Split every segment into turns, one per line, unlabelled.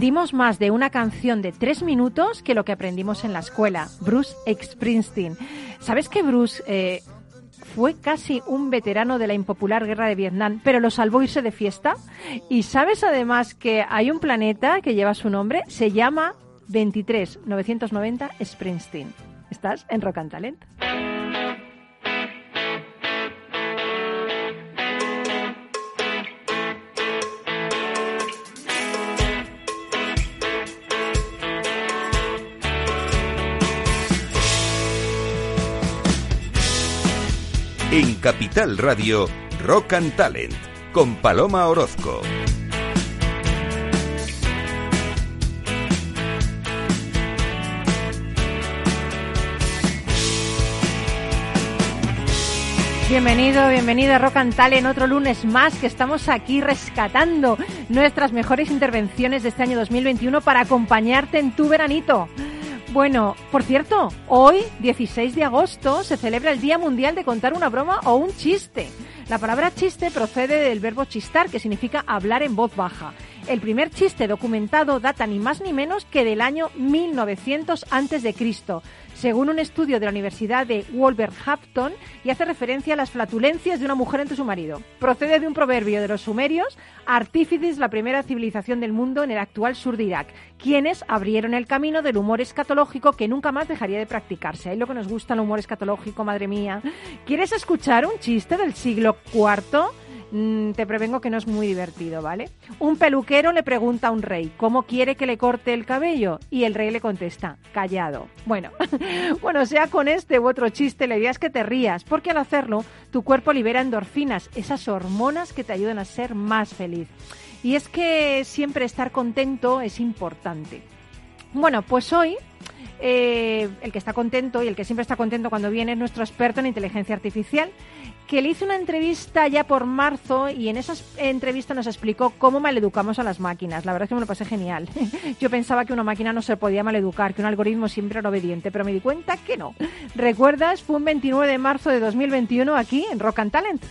Aprendimos más de una canción de tres minutos que lo que aprendimos en la escuela. Bruce Springsteen. ¿Sabes que Bruce eh, fue casi un veterano de la impopular guerra de Vietnam, pero lo salvó irse de fiesta? ¿Y sabes además que hay un planeta que lleva su nombre? Se llama 23990 Springsteen. Estás en Rock and Talent.
En Capital Radio, Rock and Talent con Paloma Orozco.
Bienvenido, bienvenida a Rock and Talent, otro lunes más que estamos aquí rescatando nuestras mejores intervenciones de este año 2021 para acompañarte en tu veranito. Bueno, por cierto, hoy, 16 de agosto, se celebra el Día Mundial de contar una broma o un chiste. La palabra chiste procede del verbo chistar, que significa hablar en voz baja. El primer chiste documentado data ni más ni menos que del año 1900 antes de Cristo, según un estudio de la Universidad de Wolverhampton y hace referencia a las flatulencias de una mujer ante su marido. Procede de un proverbio de los sumerios, artífices la primera civilización del mundo en el actual sur de Irak, quienes abrieron el camino del humor escatológico que nunca más dejaría de practicarse. Ahí lo que nos gusta el humor escatológico, madre mía. ¿Quieres escuchar un chiste del siglo IV? Mm, te prevengo que no es muy divertido, ¿vale? Un peluquero le pregunta a un rey cómo quiere que le corte el cabello y el rey le contesta, callado. Bueno, bueno, sea con este u otro chiste, la idea es que te rías, porque al hacerlo tu cuerpo libera endorfinas, esas hormonas que te ayudan a ser más feliz. Y es que siempre estar contento es importante. Bueno, pues hoy eh, el que está contento y el que siempre está contento cuando viene es nuestro experto en inteligencia artificial, que le hizo una entrevista ya por marzo y en esa entrevista nos explicó cómo maleducamos a las máquinas. La verdad es que me lo pasé genial. Yo pensaba que una máquina no se podía maleducar, que un algoritmo siempre era obediente, pero me di cuenta que no. ¿Recuerdas? Fue un 29 de marzo de 2021 aquí en Rock and Talent.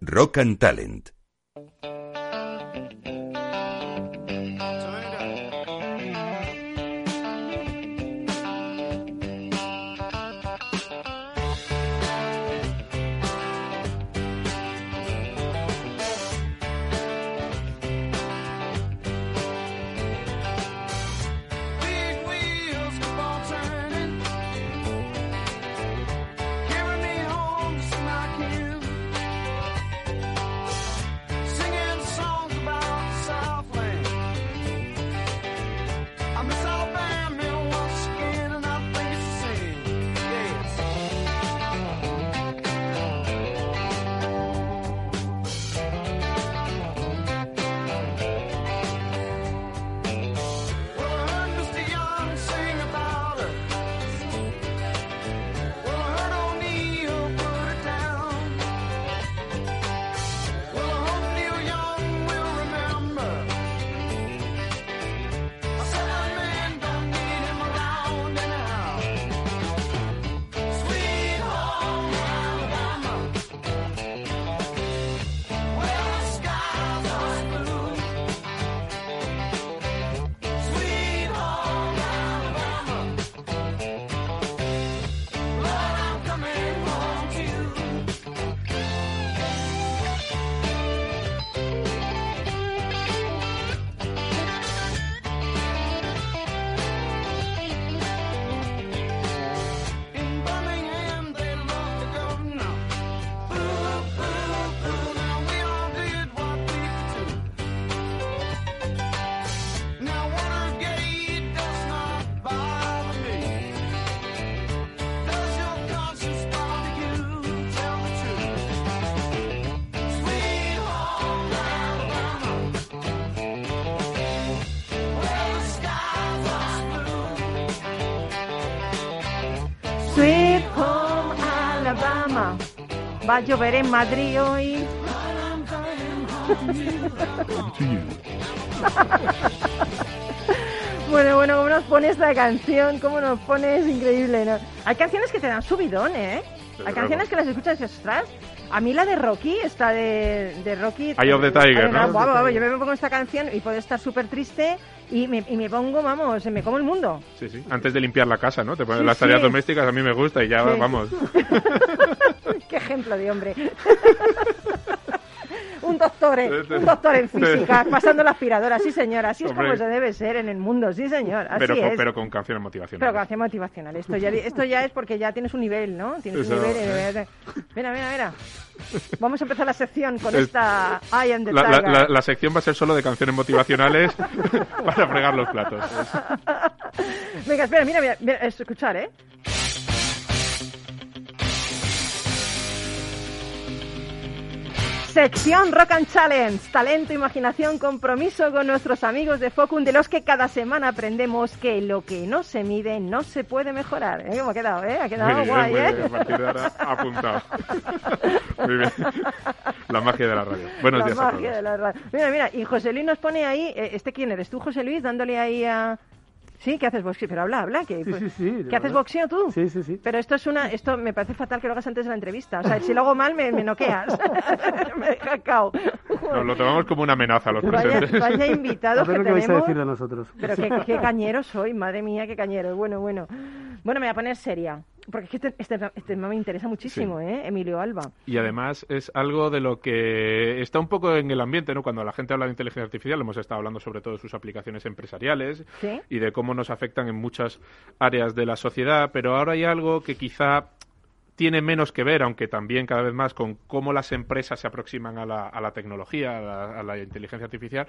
Rock and Talent.
Va a llover en Madrid hoy. Bueno, bueno, ¿cómo nos pone esta canción? ¿Cómo nos pone? Es increíble, ¿no? Hay canciones que te dan subidón, ¿eh? Hay canciones que las escuchas y dices, ostras, a mí la de Rocky, esta de, de Rocky...
Eye of the Tiger, ¿no?
guau, guau, yo me pongo esta canción y puedo estar súper triste y me, y me pongo, vamos, me como el mundo.
Sí, sí. Antes de limpiar la casa, ¿no? Te pones
Sí,
las tareas
sí.
domésticas, a mí me gusta y ya
Sí.
vamos.
Qué ejemplo de hombre. un doctor, eh, un doctor en física, pasando la aspiradora, sí señor, así es
Hombre.
como se debe ser en el mundo, sí señor, así
Pero con,
es.
pero con canciones
Pero
motivacionales.
gracia motivacional. Esto ya, esto ya es porque ya tienes un nivel, ¿no? Tienes un
Eso,
nivel.
¿eh?
Mira, mira, mira. Vamos a empezar la sección con
Es-
esta I am the
La, la- la- la sección va a ser solo de canciones motivacionales para fregar los platos.
Venga, espera, mira, mira, mira, escuchar, ¿eh? Sección Rock and Challenge, talento, imaginación, compromiso con nuestros amigos de Focum, de los que cada semana aprendemos que lo que no se mide no se puede mejorar. ¿Eh? ¿Cómo ha quedado? ¿Eh? Ha quedado
Muy bien,
guay, ¿eh?
bien. A partir de ahora, apuntado. Muy bien. La magia de la radio. Buenos
la
días a
magia
todos.
de la radio. Mira, mira, y José Luis nos pone ahí, eh, ¿este quién eres tú, José Luis? Dándole ahí a... Sí, que haces boxeo, pero habla, habla. Que,
Sí,
pues,
sí, sí,
¿Que haces
verdad.
boxeo tú?
Sí, sí, sí.
Pero esto es una, esto me parece fatal que lo hagas antes de la entrevista. O sea, si lo hago mal me, me noqueas. me deja cao.
Nos lo tomamos como una amenaza a los
Vaya,
presentes.
vaya
A
invitados
ver
que
lo que vais a
tenemos.
decir de nosotros.
Pero qué, qué cañero soy, madre mía, qué cañero. Bueno, bueno. Bueno, me voy a poner seria. Porque es que este, este, este tema me interesa muchísimo, ¿eh? Emilio Alba.
Y además es algo de lo que está un poco en el ambiente, ¿no? Cuando la gente habla de inteligencia artificial, hemos estado hablando sobre todo de sus aplicaciones empresariales
Sí.
y de cómo nos afectan en muchas áreas de la sociedad, pero ahora hay algo que quizá tiene menos que ver, aunque también cada vez más, con cómo las empresas se aproximan a la, a la tecnología, a la, inteligencia artificial,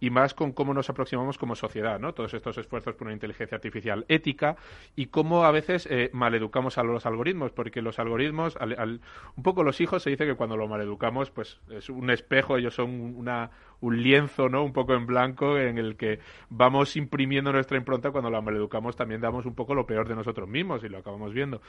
y más con cómo nos aproximamos como sociedad, ¿no? Todos estos esfuerzos por una inteligencia artificial ética y cómo a veces eh, maleducamos a los algoritmos, porque los algoritmos, al- al- un poco los hijos se dice que cuando lo maleducamos, pues es un espejo, ellos son una, un lienzo, ¿no? Un poco en blanco en el que vamos imprimiendo nuestra impronta cuando la maleducamos también damos un poco lo peor de nosotros mismos y lo acabamos viendo.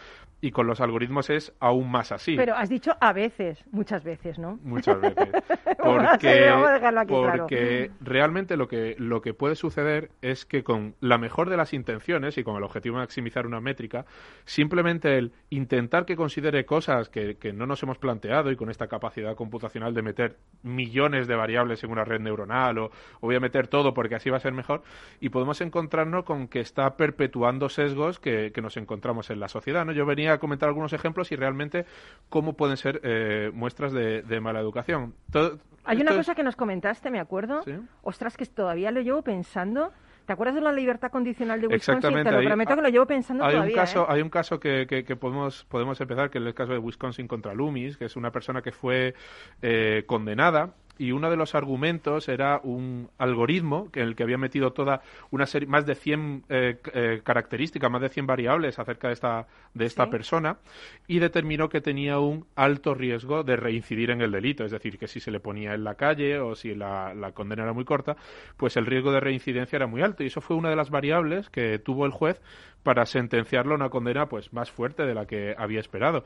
Y con los algoritmos es aún más así.
Pero has dicho a veces, muchas veces, ¿no?
Muchas veces. Porque,
seguir, vamos a dejarlo aquí claro.
porque realmente lo que, lo que puede suceder es que con la mejor de las intenciones y con el objetivo de maximizar una métrica, simplemente el intentar que considere cosas que, que no nos hemos planteado y con esta capacidad computacional de meter millones de variables en una red neuronal o, o voy a meter todo porque así va a ser mejor y podemos encontrarnos con que está perpetuando sesgos que, que nos encontramos en la sociedad. ¿no? Yo venía a comentar algunos ejemplos y realmente cómo pueden ser eh, muestras de, de mala educación. Todo-
Hay una
esto
cosa que nos comentaste, me acuerdo.
Sí.
Ostras, que todavía lo llevo pensando. ¿Te acuerdas de la libertad condicional de Wisconsin?
Exactamente,
Te lo
ahí-
prometo que lo llevo pensando
hay
todavía.
un caso,
¿eh?
hay un caso que, que- que podemos, podemos empezar, que es el caso de Wisconsin contra Loomis, que es una persona que fue eh, condenada y uno de los argumentos era un algoritmo que en el que había metido toda una serie, más de 100 eh, eh, características, más de 100 variables acerca de esta, de esta
Sí.
persona y determinó que tenía un alto riesgo de reincidir en el delito, es decir, que si se le ponía en la calle o si la, la condena era muy corta, pues el riesgo de reincidencia era muy alto y eso fue una de las variables que tuvo el juez para sentenciarlo a una condena pues más fuerte de la que había esperado.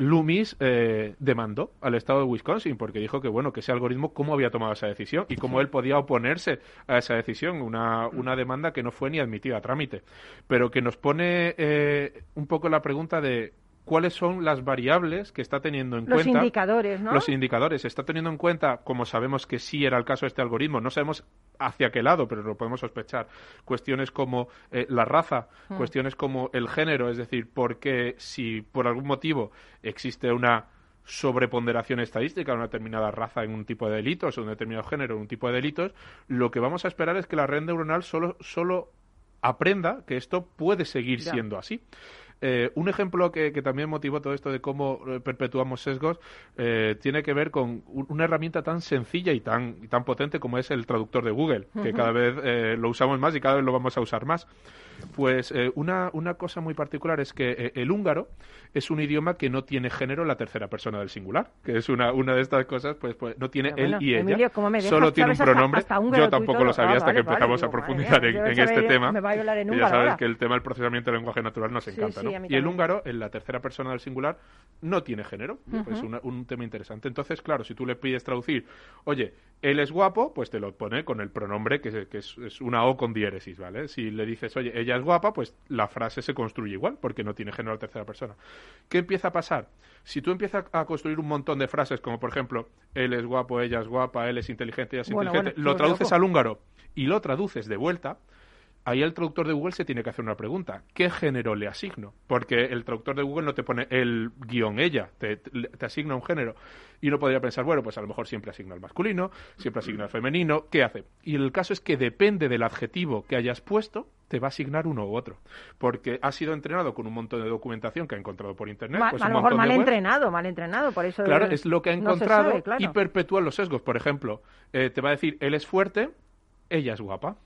Loomis eh, demandó al estado de Wisconsin porque dijo que bueno que ese algoritmo cómo había tomado esa decisión y cómo él podía oponerse a esa decisión. Una, una demanda que no fue ni admitida a trámite. Pero que nos pone eh, un poco la pregunta de cuáles son las variables que está teniendo en
Los
cuenta
indicadores, ¿no?
los indicadores. Está teniendo en cuenta, como sabemos que sí era el caso de este algoritmo, no sabemos hacia qué lado, pero lo podemos sospechar. Cuestiones como eh, la raza,
Hmm.
cuestiones como el género, es decir, porque si por algún motivo existe una sobreponderación estadística de una determinada raza en un tipo de delitos o un determinado género en un tipo de delitos, lo que vamos a esperar es que la red neuronal solo, solo aprenda que esto puede seguir
Ya.
siendo así. Eh, un ejemplo que, que también motivó todo esto de cómo eh, perpetuamos sesgos eh, tiene que ver con un- una herramienta tan sencilla y tan, y tan potente como es el traductor de Google, que cada vez eh, lo usamos más y cada vez lo vamos a usar más. Pues eh, una, una cosa muy particular es que el húngaro es un idioma que no tiene género en la tercera persona del singular, que es una, una de estas cosas, pues, pues no tiene
Pero bueno,
él y ella,
Emilio, ¿cómo me
solo tiene un
¿Sabes hasta-
pronombre.
hasta húngaro
Yo tampoco lo sabía
Ah,
hasta
vale,
que empezamos
vale,
a profundizar en, este tema.
me va a
Y ya sabes
ahora.
que el tema del procesamiento del lenguaje natural nos
Sí,
encanta,
sí,
¿no? Y el húngaro, en la tercera persona del singular, no tiene género. Es una- un tema interesante. Entonces, claro, si tú le pides traducir, oye, él es guapo, pues te lo pone con el pronombre que, es- que es, es una O con diéresis, ¿vale? Si le dices, oye, ella es guapa, pues la frase se construye igual, porque no tiene género a la tercera persona. ¿Qué empieza a pasar? Si tú empiezas a construir un montón de frases, como por ejemplo, él es guapo, ella es guapa, él es inteligente, ella es
Bueno,
inteligente,
bueno,
lo traduces
loco.
al húngaro y lo traduces de vuelta, ahí el traductor de Google se tiene que hacer una pregunta. ¿Qué género le asigno? Porque el traductor de Google no te pone el guion ella, te, te asigna un género. Y uno podría pensar, bueno, pues a lo mejor siempre asigna al masculino, siempre asigna al femenino. ¿Qué hace? Y el caso es que depende del adjetivo que hayas puesto, te va a asignar uno u otro. Porque ha sido entrenado con un montón de documentación que ha encontrado por internet.
Ma-
pues
a lo mejor mal entrenado, mal entrenado, por eso...
Claro, es lo que ha
no
encontrado
sabe, claro.
y perpetúa los sesgos. Por ejemplo, eh, te va a decir, él es fuerte, ella es guapa.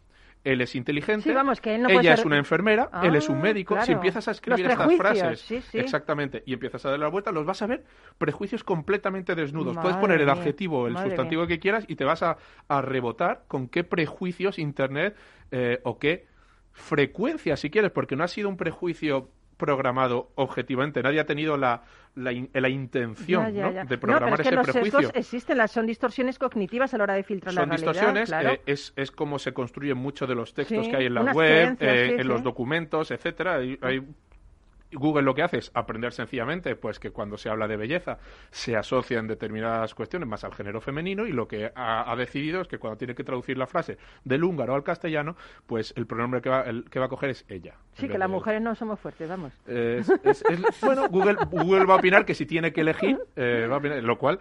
Él es inteligente,
Sí, vamos, que él no
ella es una enfermera,
Ah,
él es un médico. Si empiezas a escribir estas frases,
sí, sí.
exactamente, y empiezas a darle la vuelta, los vas a ver prejuicios completamente desnudos. Puedes poner el adjetivo o el sustantivo que quieras y te vas a, a rebotar con qué prejuicios Internet eh, o qué frecuencia, si quieres, porque no ha sido un prejuicio programado objetivamente. Nadie ha tenido la, la, in- la intención
Ya,
¿no? de
No,
programar
pero es que
ese
los
prejuicio.
existen, las, son distorsiones cognitivas a la hora de filtrar
Son
la realidad.
distorsiones,
claro.
eh, es, es como se construyen muchos de los textos
Sí,
que hay en la web, eh,
sí,
en
sí.
los documentos, etcétera. Hay- hay- Google lo que hace es aprender sencillamente pues que cuando se habla de belleza se asocian determinadas cuestiones más al género femenino y lo que ha, ha decidido es que cuando tiene que traducir la frase del húngaro al castellano, pues el pronombre que va, el, que va a coger es ella.
Sí, que las mujeres no somos fuertes, vamos.
Es- es- es- bueno, Google, Google va a opinar que si tiene que elegir, eh, va a opinar, lo cual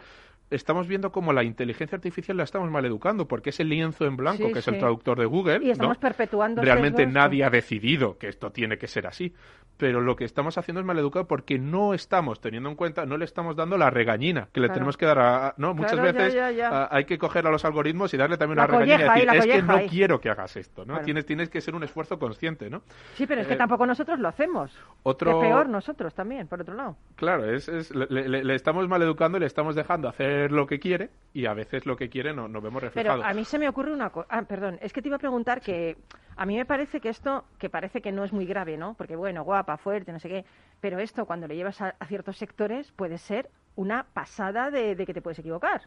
estamos viendo como la inteligencia artificial la estamos mal educando, porque ese lienzo en blanco
Sí,
que es el traductor de Google,
Y estamos
¿no?
perpetuando
realmente nadie ha decidido que esto tiene que ser así. Pero lo que estamos haciendo es mal educado porque no estamos teniendo en cuenta, no le estamos dando la regañina que le
Claro.
tenemos que dar a, a- no muchas
Claro,
veces
ya, ya.
a- hay que coger a los algoritmos y darle también
La
una regañina y
ahí,
decir
la
es que no
ahí".
quiero que hagas esto no
Claro.
tienes tienes que ser un esfuerzo consciente no
Sí, pero es que
Eh,
tampoco nosotros lo hacemos.
otro-
es peor nosotros también, por otro lado.
Claro, es, es- le, le- le estamos mal educando y le estamos dejando hacer lo que quiere y a veces lo que quiere no, no vemos reflejado.
Pero a mí se me ocurre una cosa. Ah, perdón, es que te iba a preguntar que a mí me parece que esto, que parece que no es muy grave, ¿no? Porque bueno, guapa, fuerte, no sé qué. Pero esto, cuando le llevas a, a ciertos sectores, puede ser una pasada de, de que te puedes equivocar.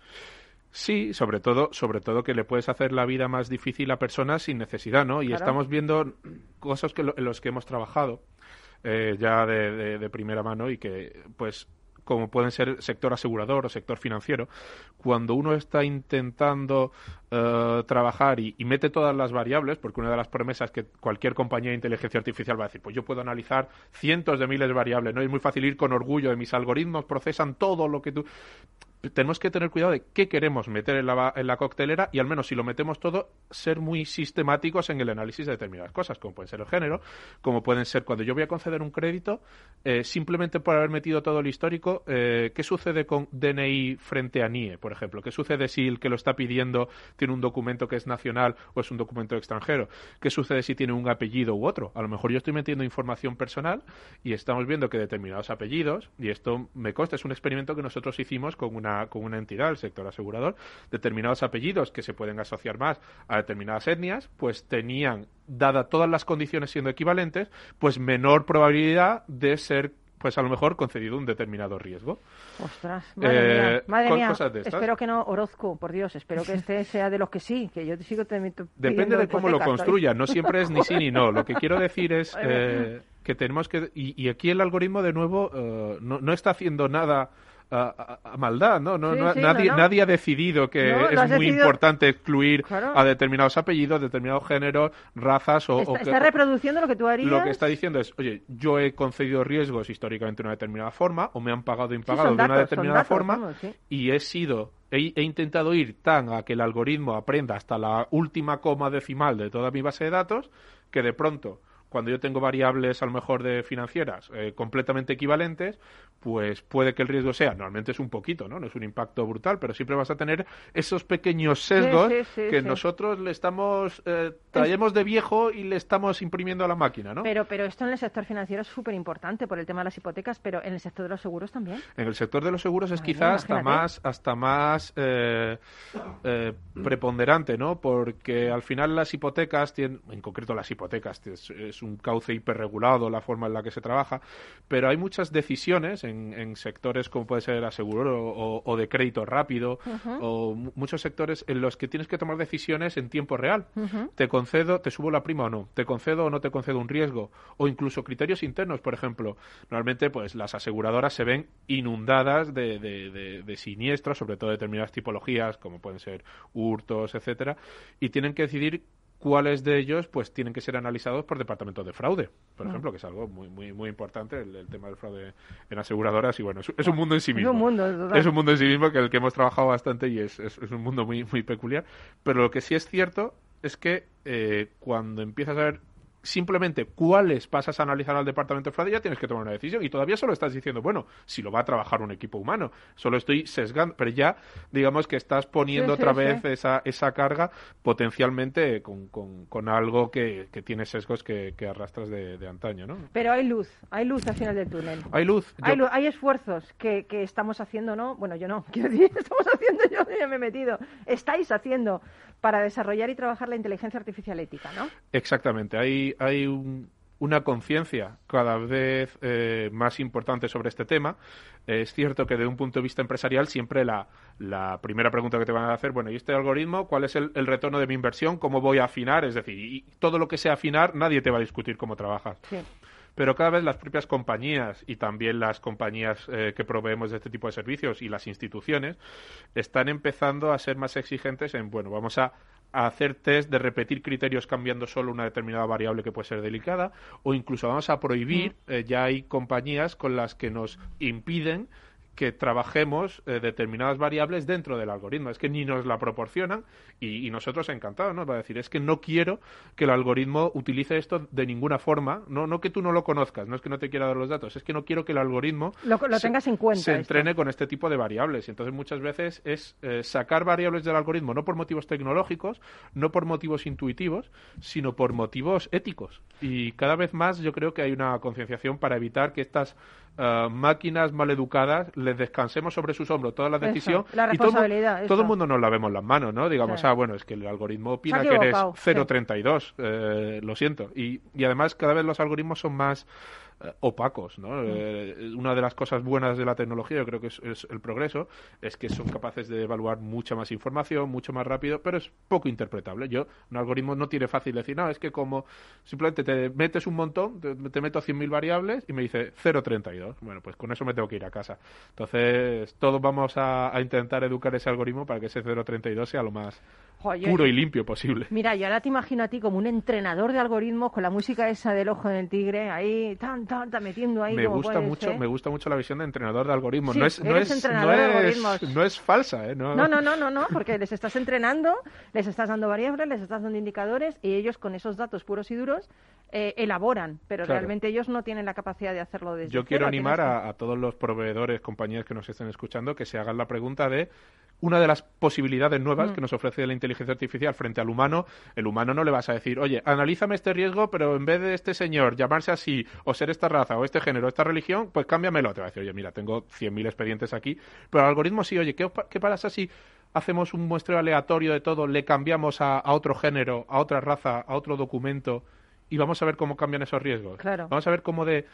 Sí, sobre todo, sobre todo que le puedes hacer la vida más difícil a personas sin necesidad, ¿no? Y
Claro.
estamos viendo cosas que lo- en los que hemos trabajado eh, ya de, de- de primera mano y que, pues, como pueden ser sector asegurador o sector financiero, cuando uno está intentando eh, trabajar y, y mete todas las variables, porque una de las promesas que cualquier compañía de inteligencia artificial va a decir, pues yo puedo analizar cientos de miles de variables, ¿no? Es muy fácil ir con orgullo de mis algoritmos, procesan todo lo que tú tenemos que tener cuidado de qué queremos meter en la, en la coctelera y al menos si lo metemos todo, ser muy sistemáticos en el análisis de determinadas cosas, como pueden ser el género, como pueden ser cuando yo voy a conceder un crédito, eh, simplemente por haber metido todo el histórico, eh, ¿qué sucede con DNI frente a NIE, por ejemplo? ¿Qué sucede si el que lo está pidiendo tiene un documento que es nacional o es un documento extranjero? ¿Qué sucede si tiene un apellido u otro? A lo mejor yo estoy metiendo información personal y estamos viendo que determinados apellidos, y esto me consta, es un experimento que nosotros hicimos con una, con una entidad, el sector asegurador, determinados apellidos que se pueden asociar más a determinadas etnias, pues tenían, dada todas las condiciones siendo equivalentes, pues menor probabilidad de ser pues a lo mejor concedido un determinado riesgo.
Ostras, madre
Eh,
mía, madre
co-
mía.
cosas de estas.
Espero que no, Orozco, por Dios, espero que este sea de los que sí, que yo te sigo te-
Depende de cómo lo
hipotecas,
construya, no siempre es ni sí ni no. Lo que quiero decir es eh, que tenemos que... Y, y aquí el algoritmo, de nuevo, eh, no, no está haciendo nada a, a- a maldad, ¿no? no,
Sí,
no-
sí,
nadie,
no,
nadie ha decidido que es muy
decidido-
importante excluir
Claro.
a determinados apellidos, determinados géneros, razas o...
Está,
o que-
está reproduciendo lo que tú harías.
lo que está diciendo es, oye, yo he concedido riesgos históricamente de una determinada forma, o me han pagado impagado
son
de una determinada
datos,
forma,
vamos, sí.
y he sido, he intentado ir tan a que el algoritmo aprenda hasta la última coma decimal de toda mi base de datos, que de pronto cuando yo tengo variables a lo mejor de financieras eh, completamente equivalentes, pues puede que el riesgo sea, normalmente es un poquito, ¿no? No es un impacto brutal, pero siempre vas a tener esos pequeños sesgos
Sí, sí, sí,
que nosotros le estamos eh, traemos de viejo y le estamos imprimiendo a la máquina, ¿no?
Pero, pero esto en el sector financiero es súper importante por el tema de las hipotecas, pero en el sector de los seguros también.
En el sector de los seguros es
Madre
quizá
mía,
hasta más, hasta más eh, eh, preponderante, ¿no? Porque al final las hipotecas, tienen, en concreto las hipotecas, es, es un cauce hiperregulado la forma en la que se trabaja, pero hay muchas decisiones en, en sectores como puede ser asegurado o, o de crédito rápido o mu- muchos sectores en los que tienes que tomar decisiones en tiempo real. Te concedo, te subo la prima o no, te concedo o no te concedo un riesgo o incluso criterios internos, por ejemplo. Normalmente, pues las aseguradoras se ven inundadas de, de- de- de siniestros, sobre todo determinadas tipologías, como pueden ser hurtos, etcétera, y tienen que decidir cuáles de ellos pues tienen que ser analizados por departamentos de fraude, por ejemplo, que es algo muy muy muy importante el, el tema del fraude en aseguradoras y bueno, es, es un mundo en sí
Es
mismo.
un mundo, total.
Es un mundo en sí mismo que el que hemos trabajado bastante y es, es, es un mundo muy muy peculiar, pero lo que sí es cierto es que eh, cuando empiezas a ver simplemente cuáles pasas a analizar al departamento de fraude ya tienes que tomar una decisión y todavía solo estás diciendo, bueno, si lo va a trabajar un equipo humano, solo estoy sesgando, pero ya digamos que estás poniendo
Sí,
otra
sí.
vez esa, esa carga potencialmente con, con, con algo que, que tiene sesgos que, que arrastras de, de antaño, ¿no?
Pero hay luz, hay luz al final del túnel.
Hay luz. Yo-
Hay, lu- hay esfuerzos que, que estamos haciendo, ¿no? Bueno, yo no, quiero decir, estamos haciendo, yo ya me he metido. Estáis haciendo para desarrollar y trabajar la inteligencia artificial ética, ¿no?
Exactamente, hay, hay un- una conciencia cada vez eh, más importante sobre este tema. Es cierto que desde un punto de vista empresarial siempre la, la primera pregunta que te van a hacer, bueno, ¿y este algoritmo cuál es el, el retorno de mi inversión? ¿Cómo voy a afinar? Es decir, y todo lo que sea afinar, nadie te va a discutir cómo trabajas.
Sí.
Pero cada vez las propias compañías y también las compañías eh, que proveemos de este tipo de servicios y las instituciones están empezando a ser más exigentes en, bueno, vamos a, a hacer test de repetir criterios cambiando solo una determinada variable que puede ser delicada o incluso vamos a prohibir, eh, ya hay compañías con las que nos impiden que trabajemos eh, determinadas variables dentro del algoritmo. Es que ni nos la proporcionan y, y nosotros encantados, ¿no? Va a decir, es que no quiero que el algoritmo utilice esto de ninguna forma. No, no que tú no lo conozcas, no es que no te quiera dar los datos, es que no quiero que el algoritmo
Lo, lo
se-
tengas en cuenta.
se
esto.
entrene con este tipo de variables. Y entonces muchas veces es eh, sacar variables del algoritmo no por motivos tecnológicos, no por motivos intuitivos, sino por motivos éticos. Y cada vez más yo creo que hay una concienciación para evitar que estas eh, máquinas maleducadas les descansemos sobre sus hombros toda la
Eso,
decisión
la responsabilidad,
todo el mundo nos la vemos en las manos, ¿no? Digamos,
Sí.
ah, bueno, es que el algoritmo opina que eres
equivocado, sí.
0.32, eh, lo siento. Y, y además cada vez los algoritmos son más eh, opacos, ¿no?
Mm.
Eh, una de las cosas buenas de la tecnología, yo creo que es, es el progreso, es que son capaces de evaluar mucha más información, mucho más rápido, pero es poco interpretable. Yo, un algoritmo no tiene fácil decir, no, es que como simplemente te metes un montón, te, te meto 100.000 variables y me dice 0.32. Bueno, pues con eso me tengo que ir a casa. Entonces, todos vamos a, a intentar educar ese algoritmo para que ese 0.32 sea lo más Puro y limpio posible.
Mira, yo ahora te imagino a ti como un entrenador de algoritmos con la música esa del ojo del tigre, ahí, tan, tan, tan, metiendo ahí
me
como
gusta mucho
ser.
me gusta mucho la visión de entrenador de algoritmos
Sí,
no es no es no es,
algoritmos.
no es falsa ¿eh? no,
No, no, no, no, no, porque les estás entrenando, les estás dando variables, les estás dando indicadores y ellos con esos datos puros y duros eh, elaboran, pero
Claro.
realmente ellos no tienen la capacidad de hacerlo desde
yo quiero
cero,
animar a, a todos los proveedores compañías que nos estén escuchando que se hagan la pregunta de una de las posibilidades nuevas
Mm.
que nos ofrece la inteligencia artificial frente al humano, el humano no le vas a decir, oye, analízame este riesgo, pero en vez de este señor llamarse así, o ser esta raza, o este género, o esta religión, pues cámbiamelo. Te va a decir, oye, mira, tengo 100.000 expedientes aquí, pero el algoritmo sí, oye, ¿qué, qué pasa si hacemos un muestreo aleatorio de todo, le cambiamos a, a otro género, a otra raza, a otro documento, y vamos a ver cómo cambian esos riesgos?
Claro.
Vamos a ver cómo de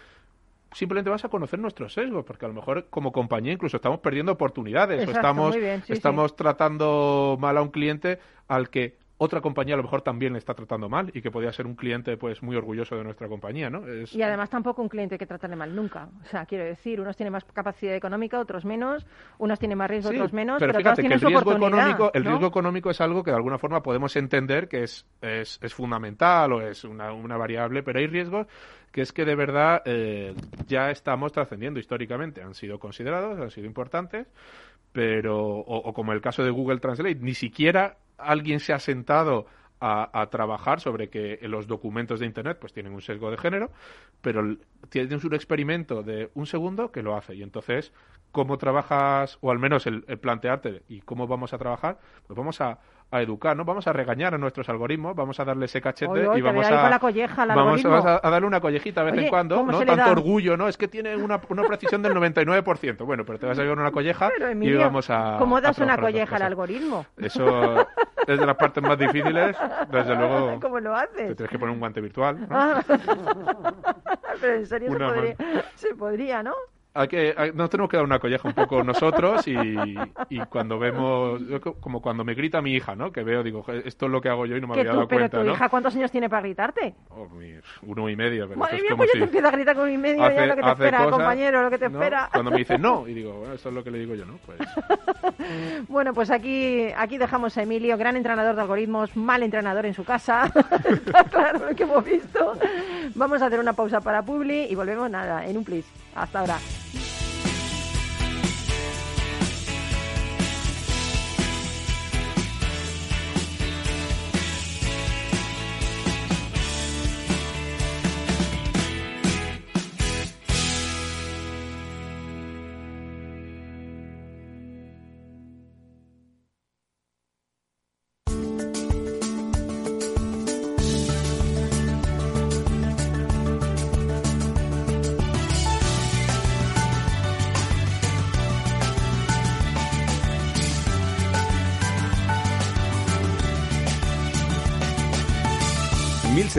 simplemente vas a conocer nuestros sesgos, porque a lo mejor como compañía incluso estamos perdiendo oportunidades o estamos,
muy bien, sí,
estamos tratando mal a un cliente al que otra compañía a lo mejor también le está tratando mal y que podría ser un cliente pues muy orgulloso de nuestra compañía, ¿no? Es-
Y además tampoco un cliente que tratarle mal nunca. O sea, quiero decir, unos tienen más capacidad económica, otros menos, unos tienen más riesgo,
Sí,
otros menos,
pero,
pero,
fíjate
todos
que el riesgo económico, el
¿no?
riesgo económico es algo que de alguna forma podemos entender que es, es, es fundamental o es una, una variable, pero hay riesgos que es que de verdad eh, ya estamos trascendiendo históricamente. Han sido considerados, han sido importantes, pero, o, o como el caso de Google Translate, ni siquiera alguien se ha sentado a, trabajar sobre que los documentos de Internet pues tienen un sesgo de género, pero tienes un experimento de un segundo que lo hace. Y entonces, ¿cómo trabajas, o al menos el plantearte y cómo vamos a trabajar? Pues vamos a, a educar, ¿no? Vamos a regañar a nuestros algoritmos, vamos a darle ese cachete y vamos a,
la colleja,
vamos, a, darle una collejita de vez en cuando, ¿no? Tanto orgullo, ¿no? Es que tiene una, una precisión del 99%. Bueno, pero te vas a llevar una colleja y vamos a
¿Cómo das una colleja al algoritmo?
Eso es de las partes más difíciles, desde luego.
¿Cómo lo haces?
Te tienes que poner un guante virtual,
ah. pero en serio se podría, se podría, ¿no?
Hay que, nos tenemos que dar una colleja un poco nosotros y, y, cuando vemos, como cuando me grita mi hija, ¿no? Que veo, digo, esto es lo que hago yo y no me había dado
pero
cuenta,
tu hija cuántos años tiene para gritarte?
Oh, uno y medio.
Pero Madre mía, pues si... te empieza a gritar con uno y medio, ya lo que te espera, compañero, lo que te espera.
Cuando me dice no, y digo, bueno, eso es lo que le digo yo, ¿no? Pues...
bueno, pues aquí, aquí dejamos a Emilio, gran entrenador de algoritmos, mal entrenador en su casa. Está claro lo que hemos visto. Vamos a hacer una pausa para Publi y volvemos nada, en un plis. Hasta ahora.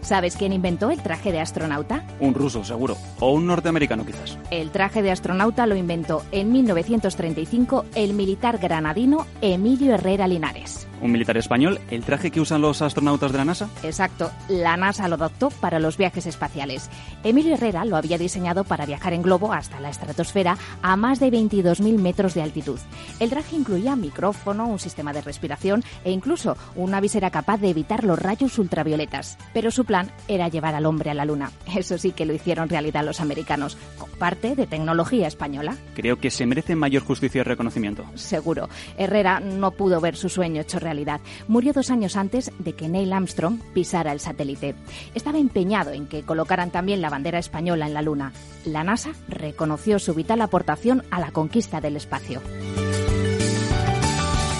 ¿Sabes quién inventó el traje de astronauta?
Un ruso, seguro. O un norteamericano, quizás.
El traje de astronauta lo inventó en 1935 el militar granadino Emilio Herrera Linares
un militar español, el traje que usan los astronautas de la NASA.
Exacto, la NASA lo adoptó para los viajes espaciales. Emilio Herrera lo había diseñado para viajar en globo hasta la estratosfera a más de 22.000 metros de altitud. El traje incluía micrófono, un sistema de respiración e incluso una visera capaz de evitar los rayos ultravioletas. Pero su plan era llevar al hombre a la Luna. Eso sí que lo hicieron realidad los americanos, con parte de tecnología española.
Creo que se merece mayor justicia y reconocimiento.
Seguro. Herrera no pudo ver su sueño hecho realidad. Murió dos años antes de que Neil Armstrong pisara el satélite. Estaba empeñado en que colocaran también la bandera española en la Luna. La NASA reconoció su vital aportación a la conquista del espacio.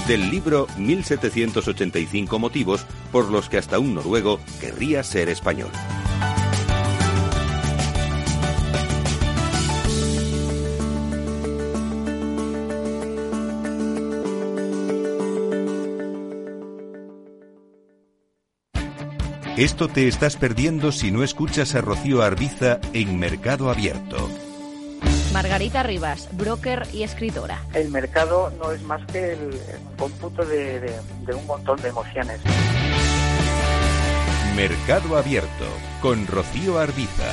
Del libro 1785 motivos por los que hasta un noruego querría ser español. Esto te estás perdiendo si no escuchas a Rocío Arbiza en Mercado Abierto.
Margarita Rivas, broker y escritora.
El mercado no es más que el cómputo de, un montón de emociones.
Mercado Abierto con Rocío Arbiza.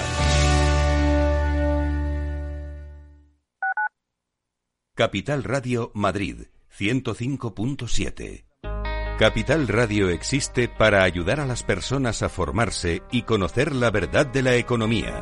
Capital Radio Madrid 105.7 Capital Radio existe para ayudar a las personas a formarse y conocer la verdad de la economía.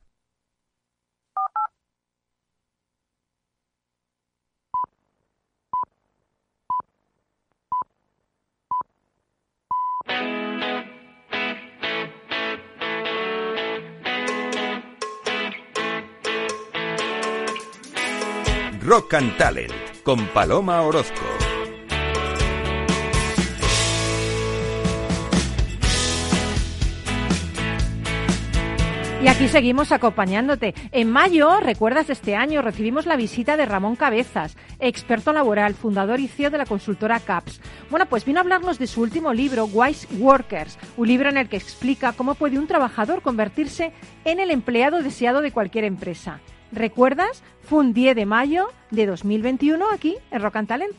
Rock and Talent con Paloma Orozco.
Y aquí seguimos acompañándote. En mayo, recuerdas este año, recibimos la visita de Ramón Cabezas, experto laboral, fundador y CEO de la consultora CAPS. Bueno, pues vino a hablarnos de su último libro, Wise Workers, un libro en el que explica cómo puede un trabajador convertirse en el empleado deseado de cualquier empresa. ¿Recuerdas? Fue un 10 de mayo de 2021 aquí en Rock and Talent.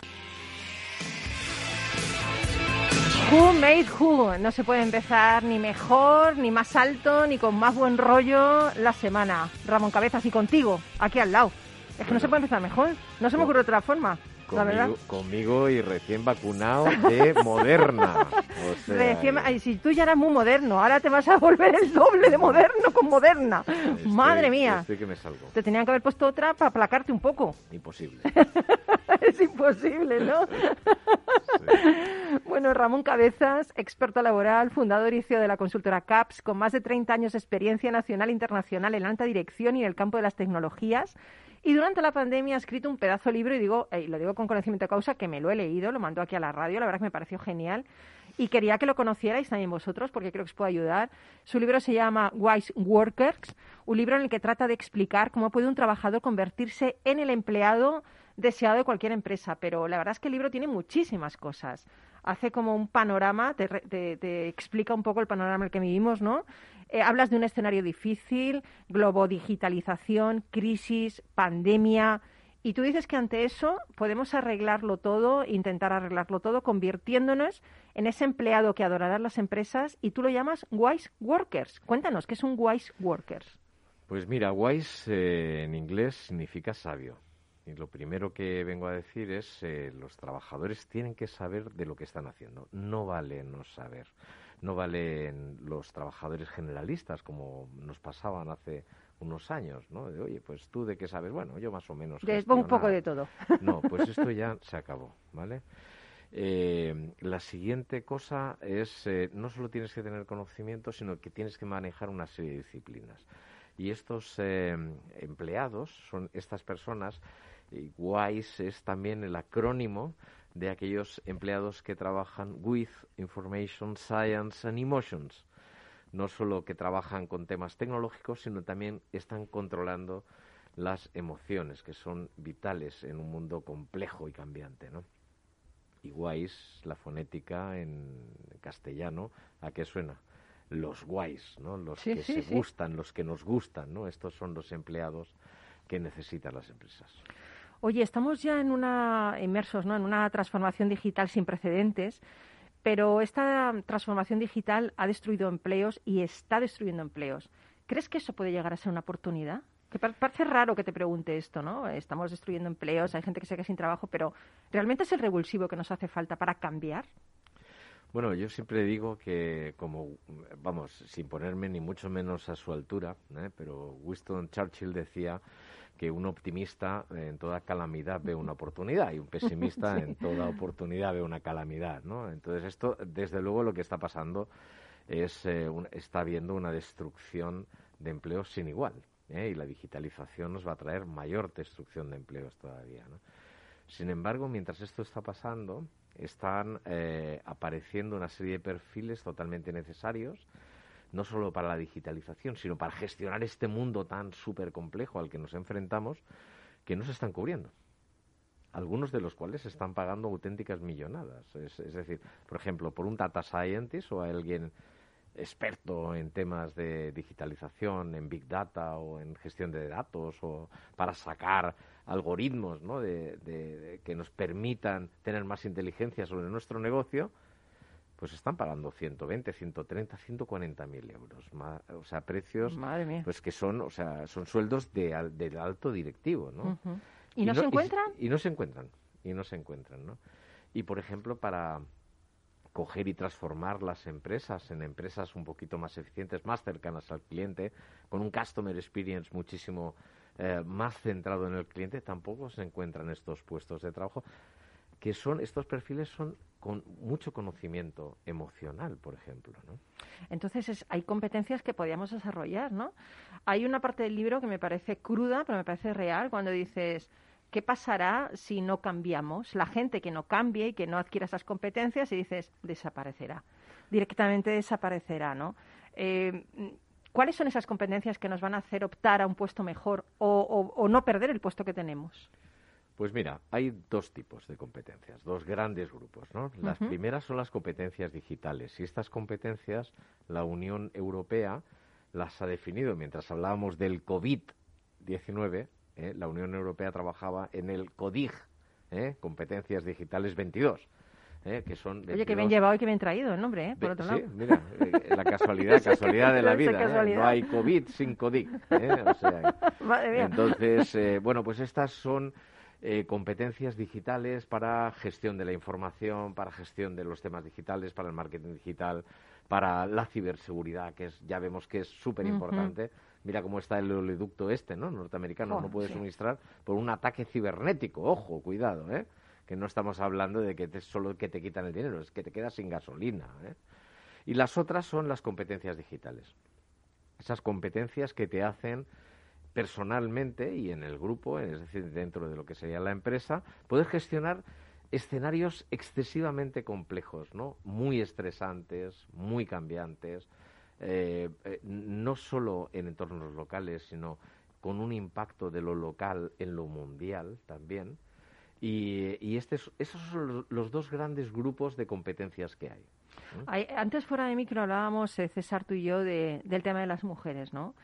Who made who? No se puede empezar ni mejor, ni más alto, ni con más buen rollo la semana. Ramón Cabezas y contigo, aquí al lado. Es que no se puede empezar mejor. No se me ocurre otra forma.
Conmigo, conmigo y recién vacunado de Moderna. O sea,
Recién- ay, si tú ya eras muy moderno, ahora te vas a volver el doble de moderno con Moderna.
estoy-
Madre mía.
Estoy que me salgo.
Te tenían que haber puesto otra para aplacarte un poco.
Imposible.
es imposible, ¿no? Bueno, Ramón Cabezas, experto laboral, fundador y CEO de la consultora CAPS, con más de 30 años de experiencia nacional e internacional en alta dirección y en el campo de las tecnologías. Y durante la pandemia ha escrito un pedazo de libro, y digo, eh, lo digo con conocimiento de causa, que me lo he leído, lo mandó aquí a la radio, la verdad que me pareció genial. Y quería que lo conocierais también vosotros, porque creo que os puede ayudar. Su libro se llama Wise Workers, un libro en el que trata de explicar cómo puede un trabajador convertirse en el empleado deseado de cualquier empresa. Pero la verdad es que el libro tiene muchísimas cosas. Hace como un panorama, te, te explica un poco el panorama en el que vivimos, ¿no? Eh, hablas de un escenario difícil, globodigitalización, crisis, pandemia, y tú dices que ante eso podemos arreglarlo todo, intentar arreglarlo todo, convirtiéndonos en ese empleado que adorarán las empresas y tú lo llamas Wise Workers. Cuéntanos, ¿qué es un Wise Workers?
Pues mira, wise eh, en inglés significa sabio. Y lo primero que vengo a decir es eh, los trabajadores tienen que saber de lo que están haciendo. No vale no saber. No valen los trabajadores generalistas como nos pasaban hace unos años, ¿no? De, oye, pues tú de qué sabes. Bueno, yo más o menos.
Un poco
gestionar".
de todo.
No, pues esto ya se acabó, ¿vale? Eh, la siguiente cosa es, eh, no solo tienes que tener conocimiento, sino que tienes que manejar una serie de disciplinas. Y estos eh, empleados son estas personas, y WISE es también el acrónimo de aquellos empleados que trabajan with Information, Science and Emotions. No solo que trabajan con temas tecnológicos, sino también están controlando las emociones, que son vitales en un mundo complejo y cambiante, ¿no? Y guays, la fonética en castellano, ¿a qué suena? Los guays, ¿no? Los
Sí,
que
sí,
se
sí.
gustan, los que nos gustan, ¿no? Estos son los empleados que necesitan las empresas.
Oye, estamos ya en una inmersos, ¿no? En una transformación digital sin precedentes, pero esta transformación digital ha destruido empleos y está destruyendo empleos. ¿Crees que eso puede llegar a ser una oportunidad? Que par- parece raro que te pregunte esto, ¿no? Estamos destruyendo empleos, hay gente que se queda sin trabajo, pero ¿realmente es el revulsivo que nos hace falta para cambiar?
Bueno, yo siempre digo que, como, vamos, sin ponerme ni mucho menos a su altura, ¿eh? pero Winston Churchill decía que un optimista en toda calamidad ve una oportunidad y un pesimista
Sí.
en toda oportunidad ve una calamidad, ¿no? Entonces esto, desde luego, lo que está pasando es eh, un- está habiendo una destrucción de empleos sin igual, ¿eh? y la digitalización nos va a traer mayor destrucción de empleos todavía, ¿no? Sin embargo, mientras esto está pasando, están eh, apareciendo una serie de perfiles totalmente necesarios, no solo para la digitalización, sino para gestionar este mundo tan súper complejo al que nos enfrentamos, que no se están cubriendo. Algunos de los cuales están pagando auténticas millonadas. Es, decir, por ejemplo, por un data scientist o alguien experto en temas de digitalización, en big data o en gestión de datos o para sacar algoritmos ¿no? de- que nos permitan tener más inteligencia sobre nuestro negocio, pues están pagando 120, 130, 140 mil euros. Ma- o sea, precios
Madre mía.
pues que son, o sea, son sueldos de, al- del alto directivo, ¿no?
¿Y no se encuentran?
Y, no se encuentran, y no se encuentran, ¿no? Y, por ejemplo, para coger y transformar las empresas en empresas un poquito más eficientes, más cercanas al cliente, con un customer experience muchísimo eh, más centrado en el cliente, tampoco se encuentran estos puestos de trabajo, que son, estos perfiles son con mucho conocimiento emocional, por ejemplo, ¿no?
Entonces es- hay competencias que podíamos desarrollar, ¿no? Hay una parte del libro que me parece cruda, pero me parece real, cuando dices, ¿qué pasará si no cambiamos? La gente que no cambie y que no adquiera esas competencias, y dices, desaparecerá. Directamente desaparecerá, ¿no? Eh, ¿Cuáles son esas competencias que nos van a hacer optar a un puesto mejor o, o no perder el puesto que tenemos?
Pues mira, hay dos tipos de competencias, dos grandes grupos, ¿no? Las primeras son las competencias digitales y estas competencias la Unión Europea las ha definido. Mientras hablábamos del COVID-19, ¿eh? la Unión Europea trabajaba en el CODIG, ¿eh? Competencias Digitales 22. ¿eh? que son
Oye, que bien llevado y que bien traído el nombre, ¿eh? por otro lado.
Sí, mira, la casualidad, casualidad de la vida. No hay COVID sin CODIG. O sea, entonces, bueno, pues estas son eh, competencias digitales para gestión de la información, para gestión de los temas digitales, para el marketing digital, para la ciberseguridad, que es, ya vemos que es súper importante. Mira cómo está el oleoducto este, ¿no? Norteamericano, no puede suministrar por un ataque cibernético. Ojo, cuidado, ¿eh? Que no estamos hablando de que te, solo que te quitan el dinero, es que te quedas sin gasolina, ¿eh? Y las otras son las competencias digitales. Esas competencias que te hacen personalmente y en el grupo, es decir, dentro de lo que sería la empresa, puedes gestionar escenarios excesivamente complejos, ¿no? Muy estresantes, muy cambiantes, eh, eh, no solo en entornos locales, sino con un impacto de lo local en lo mundial también. Y, este esos son los, dos grandes grupos de competencias que hay.
antes fuera de micro hablábamos, eh, César, tú y yo, del tema de las mujeres, ¿no?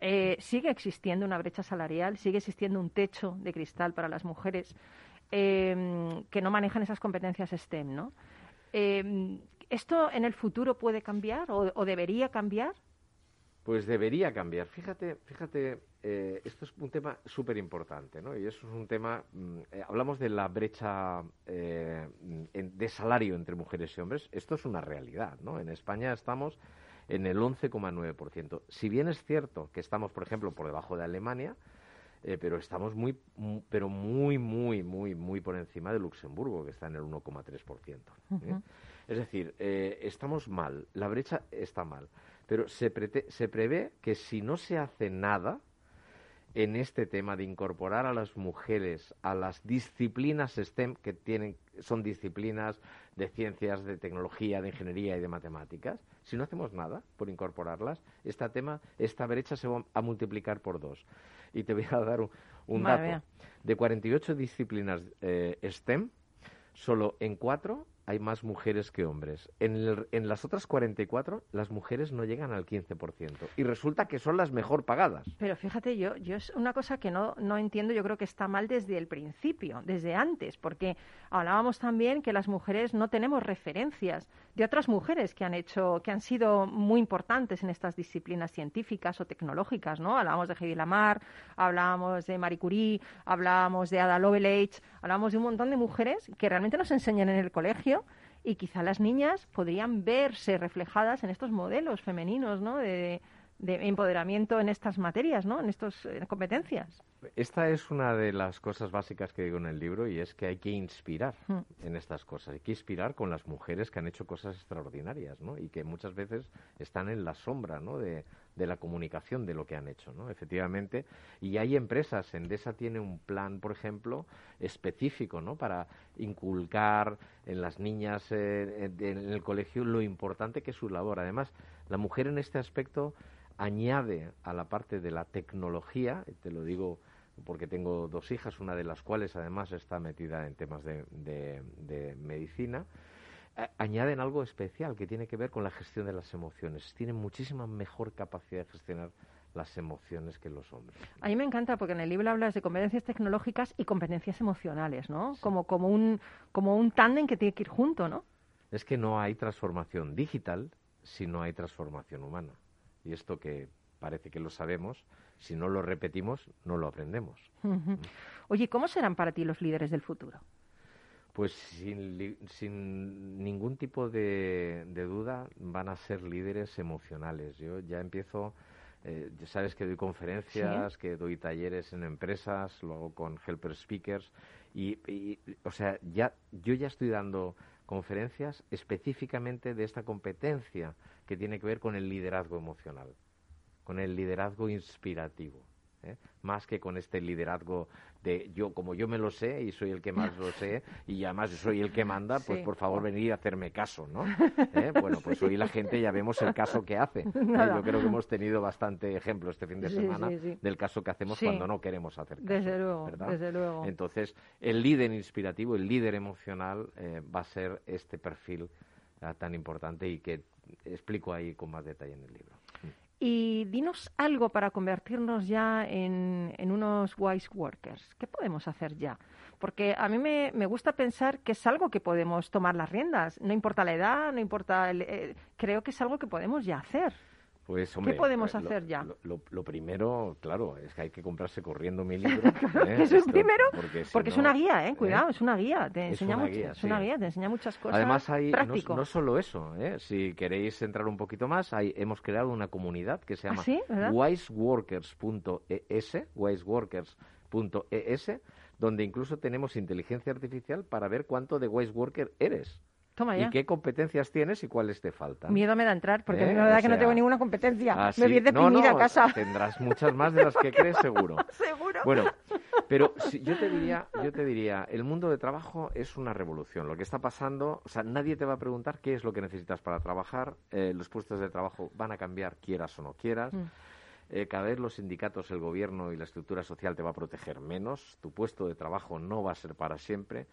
Eh, sigue existiendo una brecha salarial, sigue existiendo un techo de cristal para las mujeres em, que no manejan esas competencias STEM, ¿no? Em, ¿Esto en el futuro puede cambiar o, debería cambiar?
Pues debería cambiar. Fíjate, fíjate, eh, esto es un tema súper importante, ¿no? Y eso es un tema, mm, eh, hablamos de la brecha de salario entre mujeres y hombres. Esto es una realidad, ¿no? En España estamos en el 11,9%. Si bien es cierto que estamos, por ejemplo, por debajo de Alemania, eh, pero estamos muy, pero muy, muy, muy, muy por encima de Luxemburgo, que está en el 1,3%. ¿eh? Es decir, eh, estamos mal, la brecha está mal, pero se, se prevé que si no se hace nada, en este tema de incorporar a las mujeres a las disciplinas STEM que tienen son disciplinas de ciencias, de tecnología, de ingeniería y de matemáticas. Si no hacemos nada por incorporarlas, esta tema, esta brecha se va a multiplicar por dos. Y te voy a dar un, dato. De 48 disciplinas eh, STEM, solo en cuatro hay más mujeres que hombres. En, en, las otras 44, las mujeres no llegan al 15%. Y resulta que son las mejor pagadas.
Pero fíjate, yo, yo es una cosa que no, no entiendo, yo creo que está mal desde el principio, desde antes, porque hablábamos también que las mujeres no tenemos referencias de otras mujeres que han hecho, que han sido muy importantes en estas disciplinas científicas o tecnológicas, ¿no? Hablábamos de Heidi Lamar, hablábamos de Marie Curie, hablábamos de Ada Lovelace, hablábamos de un montón de mujeres que realmente nos enseñan en el colegio y quizá las niñas podrían verse reflejadas en estos modelos femeninos, ¿no? De, empoderamiento en estas materias, ¿no? En estas competencias.
Esta es una de las cosas básicas que digo en el libro y es que hay que inspirar mm. en estas cosas. Hay que inspirar con las mujeres que han hecho cosas extraordinarias, ¿no? Y que muchas veces están en la sombra, ¿no? De, de la comunicación de lo que han hecho, ¿no? Efectivamente. Y hay empresas, Endesa tiene un plan, por ejemplo, específico, ¿no? Para inculcar en las niñas eh, en el colegio lo importante que es su labor. Además, la mujer en este aspecto añade a la parte de la tecnología, te lo digo porque tengo dos hijas, una de las cuales además está metida en temas de, de medicina, añaden algo especial que tiene que ver con la gestión de las emociones. Tienen muchísima mejor capacidad de gestionar las emociones que los hombres.
A mí me encanta porque en el libro hablas de competencias tecnológicas y competencias emocionales, ¿no? Como, como un, como un tándem que tiene que ir junto, ¿no?
Es que no hay transformación digital si no hay transformación humana. Y esto que parece que lo sabemos, si no lo repetimos, no lo aprendemos.
Oye, ¿cómo serán para ti los líderes del futuro?
pues sin, ningún tipo de, duda van a ser líderes emocionales. Yo ya empiezo, eh, ya sabes que doy conferencias, que doy talleres en empresas, lo hago con helper speakers y, o sea, ya yo ya estoy dando conferencias específicamente de esta competencia que tiene que ver con el liderazgo emocional, con el liderazgo inspirativo. ¿eh? más que con este liderazgo de yo, como yo me lo sé y soy el que más lo sé y además soy el que manda, pues
Sí.
por favor venir a hacerme caso, ¿no? ¿Eh? Bueno, pues hoy la gente ya vemos el caso que hace. ¿eh? Yo creo que hemos tenido bastante ejemplo este fin de semana
sí,
del caso que hacemos cuando no queremos hacer caso.
Desde luego,
¿verdad?
desde luego.
Entonces, el líder inspirativo, el líder emocional va a ser este perfil tan importante y que explico ahí con más detalle en el libro.
Y dinos algo para convertirnos ya en, en unos wise workers. ¿Qué podemos hacer ya? Porque a mí me, me gusta pensar que es algo que podemos tomar las riendas. No importa la edad, no importa. el- eh, creo que es algo que podemos ya hacer.
Pues, hombre,
podemos
eh, lo-
hacer ya?
Lo, lo- lo primero, claro, es que hay que comprarse corriendo mi libro. ¿eh?
Eso es
Esto-
primero,
porque, si
Porque es una guía, ¿eh?
¿eh?
Cuidado, es una guía. Te
Es
enseña
una
mucho.
guía,
es una guía, te enseña muchas cosas.
Además, hay no, solo eso, ¿eh? si queréis entrar un poquito más, hay, hemos creado una comunidad que se
¿Ah,
llama
sí?
Wiseworkers.es, wiseworkers.es, donde incluso tenemos inteligencia artificial para ver cuánto de wise worker eres
Toma ya.
y qué competencias tienes y cuáles te faltan.
Miedo me da entrar, porque a mí
¿Eh?
me da
O
que no tengo ninguna competencia.
Ah,
me
sí.
voy a ir
No,
a casa.
Tendrás muchas más de las que crees, seguro.
Seguro.
Bueno, pero si- yo te diría, yo te diría, el mundo de trabajo es una revolución. Lo que está pasando, o sea, nadie te va a preguntar qué es lo que necesitas para trabajar. eh, los puestos de trabajo van a cambiar, quieras o no quieras.
Mm.
Eh, cada vez los sindicatos, el gobierno y la estructura social te va a proteger menos. Tu puesto de trabajo no va a ser para siempre.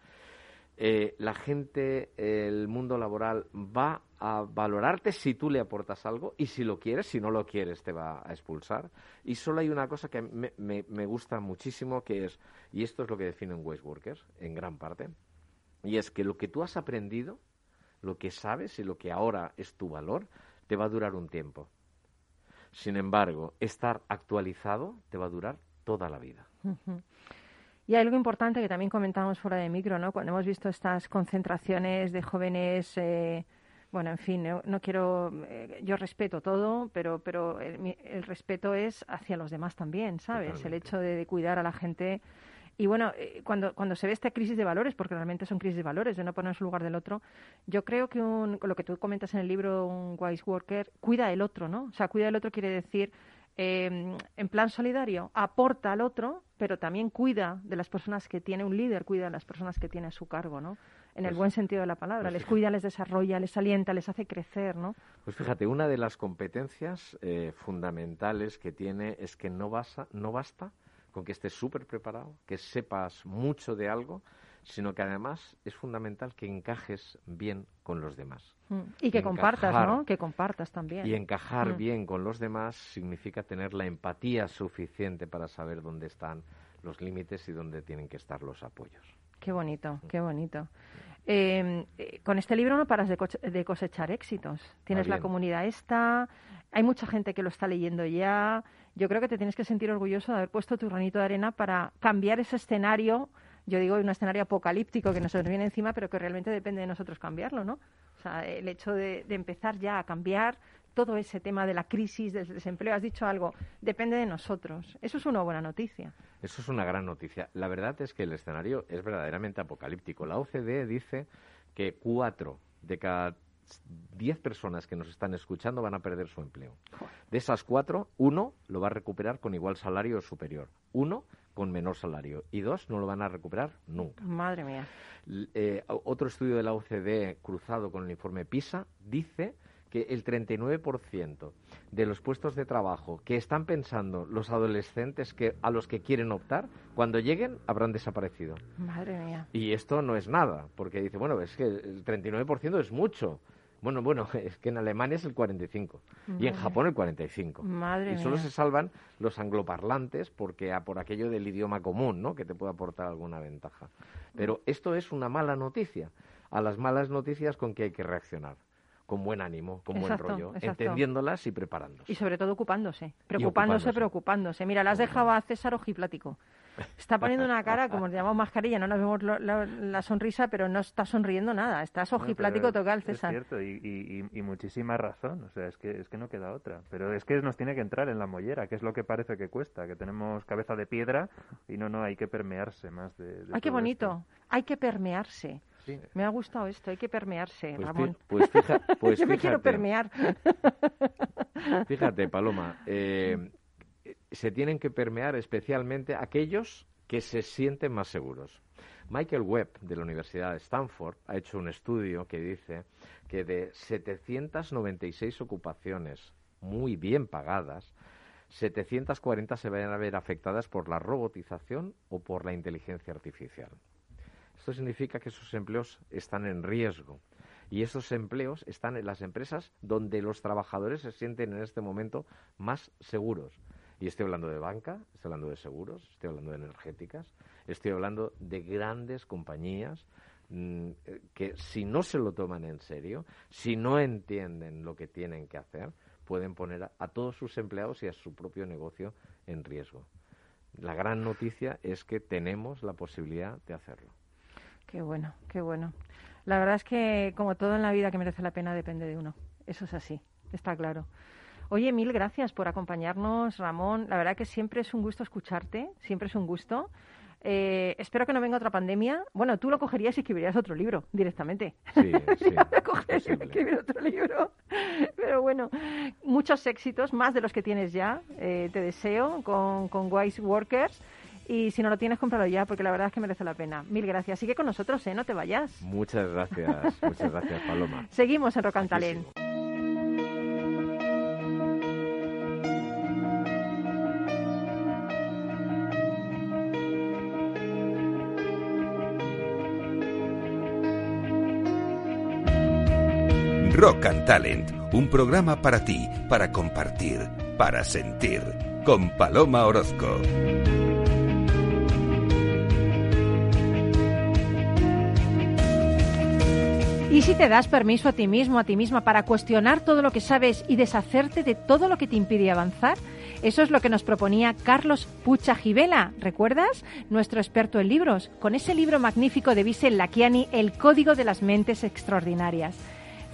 Eh, la gente, el mundo laboral va a valorarte si tú le aportas algo y si lo quieres, si no lo quieres te va a expulsar. Y solo hay una cosa que me, gusta muchísimo que es, y esto es lo que define un Waste Workers en gran parte, y es que lo que tú has aprendido, lo que sabes y lo que ahora es tu valor, te va a durar un tiempo. Sin embargo, estar actualizado te va a durar toda la vida.
Y hay algo importante que también comentamos fuera de micro, ¿no? Cuando hemos visto estas concentraciones de jóvenes, eh, bueno, en fin, no, no quiero, eh, yo respeto todo, pero, pero el, el respeto es hacia los demás también, ¿sabes? El hecho de, de cuidar a la gente. Y bueno, eh, cuando, cuando se ve esta crisis de valores, porque realmente son crisis de valores, de no poner en su lugar del otro, yo creo que un, lo que tú comentas en el libro, un wise worker, cuida del otro, ¿no? O sea, cuida del otro quiere decir eh, en plan solidario, aporta al otro, pero también cuida de las personas que tiene un líder, cuida de las personas que tiene a su cargo, ¿no? En el
Pues-
buen sentido de la palabra.
pues
les cuida, les desarrolla, les alienta, les hace crecer, ¿no?
Pues fíjate, una de las competencias eh, fundamentales que tiene es que no, basa, no basta con que estés súper preparado, que sepas mucho de algo, sino que además es fundamental que encajes bien con los demás.
Mm. Y que compartas. ¿no? Que compartas también.
Y encajar
Mm.
bien con los demás significa tener la empatía suficiente para saber dónde están los límites y dónde tienen que estar los apoyos.
Qué bonito, qué bonito. Eh, eh, con este libro no paras de, de cosechar éxitos. Tienes la
bien.
comunidad esta, hay mucha gente que lo está leyendo ya. Yo creo que te tienes que sentir orgulloso de haber puesto tu granito de arena para cambiar ese escenario. Yo digo un escenario apocalíptico que nos viene encima, pero que realmente depende de nosotros cambiarlo, ¿no? O sea, el hecho de, de empezar ya a cambiar todo ese tema de la crisis, del desempleo, has dicho algo, depende de nosotros. Eso es una buena noticia.
Eso es una gran noticia. La verdad es que el escenario es verdaderamente apocalíptico. La OCDE dice que cuatro de cada diez personas que nos están escuchando van a perder su empleo. De esas cuatro, uno lo va a recuperar con igual salario o superior, uno con menor salario y dos no lo van a recuperar nunca.
Madre mía.
Eh, otro estudio de la OCDE cruzado con el informe PISA dice que el 39% de los puestos de trabajo que están pensando los adolescentes que a los que quieren optar, cuando lleguen habrán desaparecido.
Madre mía.
Y esto no es nada, porque dice, bueno, es que el 39% es mucho. Bueno, bueno, es que en Alemania es el 45 y en
Madre.
Japón el 45.
Madre
y solo
mía.
se salvan los angloparlantes porque a por aquello del idioma común, ¿no? Que te puede aportar alguna ventaja. Pero esto es una mala noticia. A las malas noticias con que hay que reaccionar, con buen ánimo, con
Exacto,
buen rollo,
exacto.
entendiéndolas y preparándose.
Y sobre todo ocupándose, preocupándose,
ocupándose.
preocupándose. Mira, le has dejado a César ojiplático. Está poniendo una cara, como le llamamos mascarilla, no nos vemos lo- la, la sonrisa, pero no está sonriendo nada. Estás
No,
ojiplático
pero
total,
Es
César.
cierto, y, y, y- y muchísima razón. O sea, es que, es que no queda otra. Pero es que nos tiene que entrar en la mollera, que es lo que parece que cuesta, que tenemos cabeza de piedra y no, no, hay que permearse más de. de
Ay, qué bonito. Hay que permearse.
Sí.
Me ha gustado esto, hay que permearse,
Pues,
Ramón.
pues fija- pues
Yo me quiero
fíjate.
permear.
Fíjate, Paloma, eh, se tienen que permear especialmente aquellos que se sienten más seguros. Michael Webb, de la Universidad de Stanford, ha hecho un estudio que dice que de 796 ocupaciones muy bien pagadas, 740 se van a ver afectadas por la robotización o por la inteligencia artificial. Esto significa que esos empleos están en riesgo. Y esos empleos están en las empresas donde los trabajadores se sienten en este momento más seguros. Y estoy hablando de banca, estoy hablando de seguros, estoy hablando de energéticas, estoy hablando de grandes compañías mm, eh, que si no se lo toman en serio, si no entienden lo que tienen que hacer, pueden poner a, a todos sus empleados y a su propio negocio en riesgo. La gran noticia es que tenemos la posibilidad de hacerlo.
Qué bueno, qué bueno. La verdad es que, como todo en la vida que merece la pena, depende de uno. Eso es así, está claro. Oye, mil gracias por acompañarnos, Ramón. La verdad que siempre es un gusto escucharte, siempre es un gusto. Eh, espero que no venga otra pandemia. Bueno, tú lo cogerías y escribirías otro libro directamente.
Sí, sí,
cogerías y escribir otro libro. Pero bueno, muchos éxitos, más de los que tienes ya. eh, te deseo con, con Wise Workers. Y si no lo tienes, cómpralo ya, porque la verdad es que merece la pena. Mil gracias. Sigue con nosotros, ¿eh? No te vayas.
Muchas gracias, muchas gracias, Paloma.
Seguimos en Rock
Rock and Talent, un programa para ti, para compartir, para sentir, con Paloma Orozco.
¿Y si te das permiso a ti mismo, a ti misma, para cuestionar todo lo que sabes y deshacerte de todo lo que te impide avanzar? Eso es lo que nos proponía Carlos Pucha Gibela, ¿recuerdas? Nuestro experto en libros, con ese libro magnífico de Visel Lakiani, El Código de las Mentes Extraordinarias.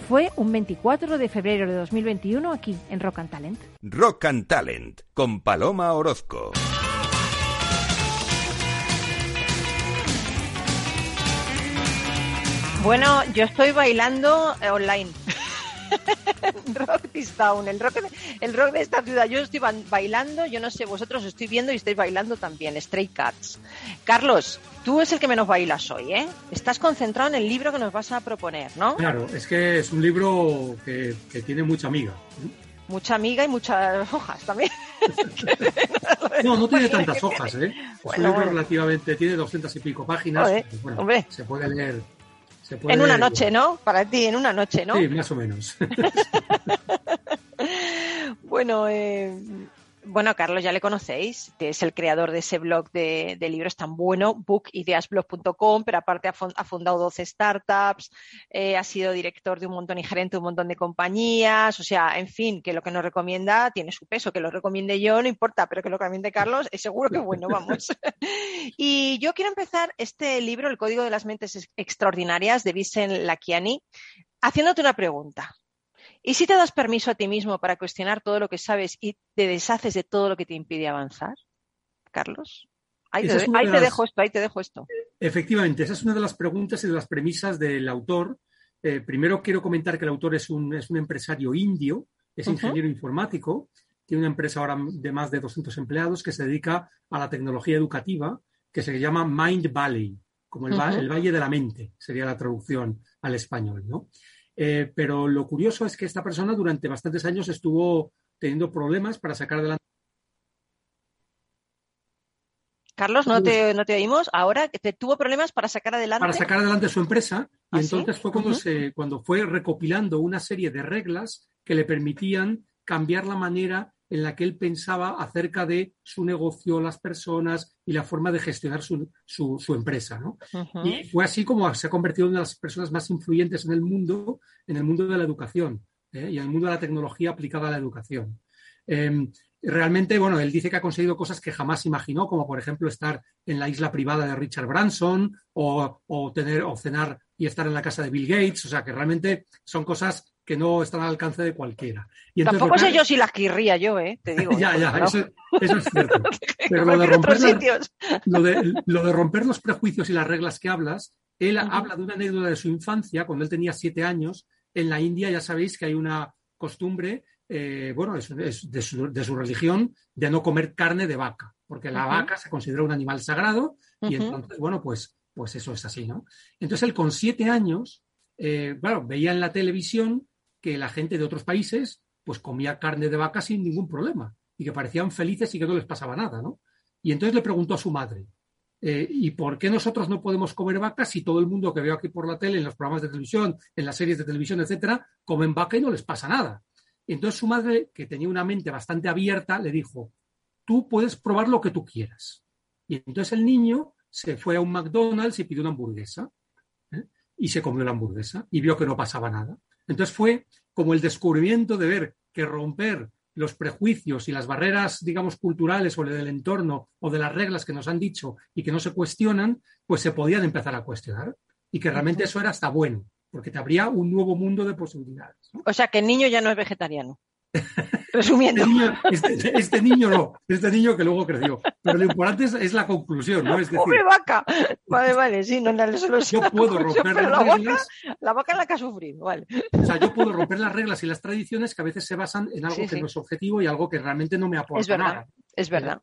Fue un 24 de febrero de 2021 aquí en Rock and Talent.
Rock and Talent, con Paloma Orozco.
Bueno, yo estoy bailando online. rock this town, el rock, de, el rock de esta ciudad. Yo estoy ba- bailando, yo no sé, vosotros os estoy viendo y estáis bailando también, Stray Cats. Carlos, tú es el que menos bailas hoy, ¿eh? Estás concentrado en el libro que nos vas a proponer, ¿no?
Claro, es que es un libro que, que tiene mucha amiga.
Mucha amiga y muchas hojas también.
No, no tiene tantas hojas, ¿eh? Es
Bueno,
un libro
bueno.
relativamente, tiene doscientas y pico páginas. Pues bueno,
hombre.
se puede leer. Puede
En una noche, ¿no? Para ti, en una noche, ¿no?
Sí, más o menos.
Bueno, eh, bueno, Carlos ya le conocéis, que es el creador de ese blog de, de libros tan bueno, bookideasblog.com, pero aparte ha, fun- ha fundado 12 startups, eh, ha sido director de un montón y gerente de un montón de compañías, o sea, en fin, que lo que nos recomienda tiene su peso, que lo recomiende yo no importa, pero que lo recomiende Carlos es seguro que bueno, vamos. y yo quiero empezar este libro, El Código de las Mentes Ex- Extraordinarias, de Vincent Lakiani, haciéndote una pregunta. ¿Y si te das permiso a ti mismo para cuestionar todo lo que sabes y te deshaces de todo lo que te impide avanzar? Carlos. Ahí, te, ahí dejo esto, ahí te dejo esto.
Efectivamente, esa es una de las preguntas y de las premisas del autor. Eh, primero quiero comentar que el autor es un, es un empresario indio, es ingeniero informático, tiene una empresa ahora de más de 200 empleados que se dedica a la tecnología educativa, que se llama Mind Valley, como el, el Valle de la Mente, sería la traducción al español, ¿no? Eh, pero lo curioso es que esta persona durante bastantes años estuvo teniendo problemas para sacar adelante
Carlos, no te, no te oímos. Ahora tuvo problemas para sacar adelante.
para sacar adelante su empresa y
¿Ah, sí?
entonces fue cuando, se, cuando fue recopilando una serie de reglas que le permitían cambiar la manera en la que él pensaba acerca de su negocio, las personas y la forma de gestionar su, su- su empresa. ¿no?
Ujú.
Y fue así como se ha convertido en una de las personas más influyentes en el mundo, en el mundo de la educación ¿eh? y en el mundo de la tecnología aplicada a la educación. Eh, realmente, bueno, él dice que ha conseguido cosas que jamás imaginó, como por ejemplo estar en la isla privada de Richard Branson o, o tener o cenar y estar en la casa de Bill Gates. O sea, que realmente son cosas que no están al alcance de cualquiera. Y entonces
Tampoco sé yo si las querría yo, ¿eh? Te digo.
ya, ya,
¿no?
eso, eso es cierto. Pero lo de, romper
otros
las-
sitios.
lo, de, lo de romper los prejuicios y las reglas que hablas, él habla de una anécdota de su infancia, cuando él tenía siete años, en la India ya sabéis que hay una, costumbre, eh, bueno, es, es de, su, de, su, religión, de no comer carne de vaca, porque la uh -huh. vaca se considera un animal sagrado y uh -huh. entonces, bueno, pues, pues eso es así, ¿no? Entonces él con siete años, eh, bueno, veía en la televisión que la gente de otros países pues comía carne de vaca sin ningún problema y que parecían felices y que no les pasaba nada, ¿no? Y entonces le preguntó a su madre, eh, ¿y por qué nosotros no podemos comer vaca si todo el mundo que veo aquí por la tele, en los programas de televisión, en las series de televisión, etcétera, comen vaca y no les pasa nada? Y entonces su madre, que tenía una mente bastante abierta, le dijo, tú puedes probar lo que tú quieras. Y entonces el niño se fue a un McDonald's y pidió una hamburguesa. ¿eh? Y se comió la hamburguesa y vio que no pasaba nada. Entonces fue como el descubrimiento de ver que romper los prejuicios y las barreras, digamos, culturales o del entorno o de las reglas que nos han dicho y que no se cuestionan, pues se podían empezar a cuestionar. Y que realmente eso era hasta bueno, porque te habría un nuevo mundo de posibilidades. ¿no?
O sea, que el niño ya no es vegetariano. Resumiendo.
Este niño, este, este niño, no, este niño que luego creció. Pero lo importante es, es la conclusión, ¿no? Es decir,
¡Pobre vaca! Vale, vale, sí, no, no, solo
yo puedo romper las
la
reglas.
Vaca, la vaca es la que ha sufrido, vale.
O sea, yo puedo romper las reglas y las tradiciones que a veces se basan en algo
Sí,
que
sí.
no es objetivo y algo que realmente no me aporta
Es verdad,
nada.
es verdad.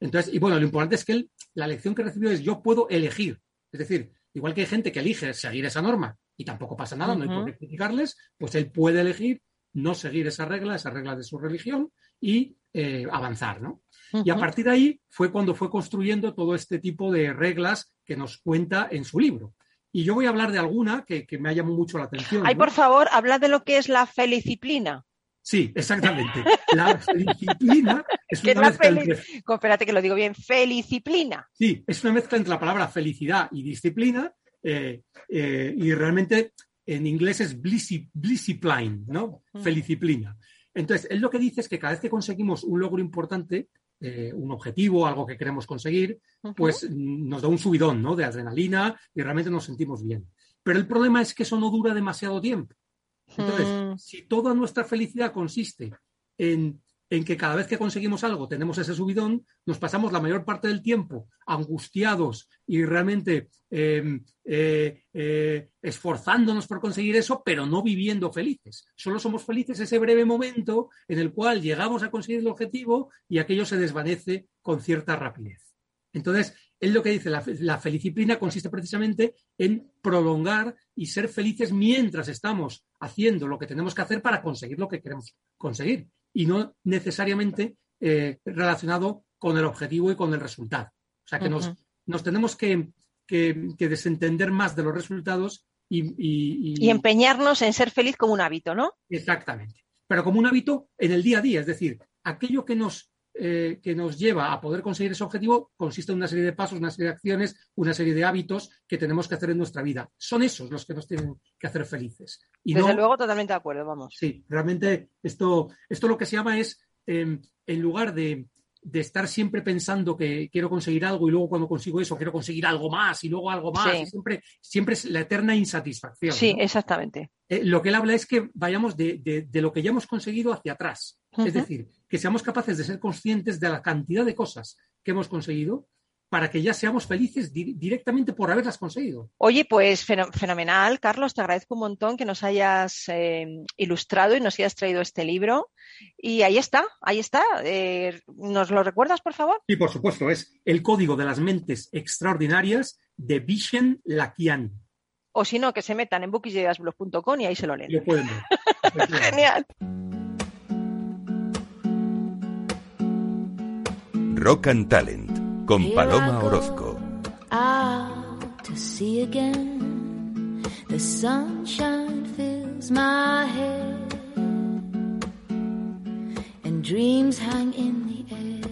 Entonces, y bueno, lo importante es que él, la lección que recibió es yo puedo elegir. Es decir, igual que hay gente que elige seguir esa norma y tampoco pasa nada, no hay por qué criticarles, pues él puede elegir no seguir esa regla, esa regla de su religión y eh, avanzar, ¿no? Y a partir de ahí fue cuando fue construyendo todo este tipo de reglas que nos cuenta en su libro. Y yo voy a hablar de alguna que, que me ha llamado mucho la atención.
Ay,
¿no?
por favor, habla de lo que es la felicdisciplina.
Sí, exactamente. La disciplina es una
la
mezcla entre
Espérate que lo digo bien, felicdisciplina.
Sí, es una mezcla entre la palabra felicidad y disciplina, eh, eh, y realmente en inglés es blissi- blissipline, ¿no? Feliciplina. Entonces, él lo que dice es que cada vez que conseguimos un logro importante, eh, un objetivo, algo que queremos conseguir, pues nos da un subidón, ¿no? De adrenalina y realmente nos sentimos bien. Pero el problema es que eso no dura demasiado tiempo. Entonces,
Mm.
si toda nuestra felicidad consiste en, en que cada vez que conseguimos algo tenemos ese subidón, nos pasamos la mayor parte del tiempo angustiados y realmente eh, eh, eh, esforzándonos por conseguir eso, pero no viviendo felices. Solo somos felices ese breve momento en el cual llegamos a conseguir el objetivo y aquello se desvanece con cierta rapidez. Entonces, él lo que dice, la, la consiste precisamente en prolongar y ser felices mientras estamos haciendo lo que tenemos que hacer para conseguir lo que queremos conseguir y no necesariamente eh, relacionado con el objetivo y con el resultado. O sea que nos, nos tenemos que, que- que desentender más de los resultados y, y- y-
Y empeñarnos en ser feliz como un hábito, ¿no?
Exactamente. Pero como un hábito en el día a día, es decir, aquello que nos, eh, que nos lleva a poder conseguir ese objetivo consiste en una serie de pasos, una serie de acciones, una serie de hábitos que tenemos que hacer en nuestra vida. Son esos los que nos tienen que hacer felices. Y
Desde
no,
luego, totalmente de acuerdo, vamos.
Sí, realmente esto, esto lo que se llama es, eh, en lugar de, de estar siempre pensando que quiero conseguir algo y luego cuando consigo eso quiero conseguir algo más y luego algo más,
Sí.
y siempre, siempre es la eterna insatisfacción.
Sí,
¿no?
exactamente.
Eh, lo que él habla es que vayamos de, de- de lo que ya hemos conseguido hacia atrás. Es decir, que seamos capaces de ser conscientes de la cantidad de cosas que hemos conseguido para que ya seamos felices di- directamente por haberlas conseguido.
Oye, pues feno- fenomenal, Carlos, te agradezco un montón que nos hayas eh, ilustrado y nos hayas traído este libro. Y ahí está, ahí está. Eh, ¿Nos lo recuerdas, por favor?
Y por supuesto, es el código de las mentes extraordinarias de Vishen Lakiani.
O si no, que se metan en bookideasblog.com y ahí se lo leen.
Lo pueden ver.
Genial.
Rock and Talent con Paloma Orozco.
out to sea again. The sunshine fills my head, and dreams hang in the air.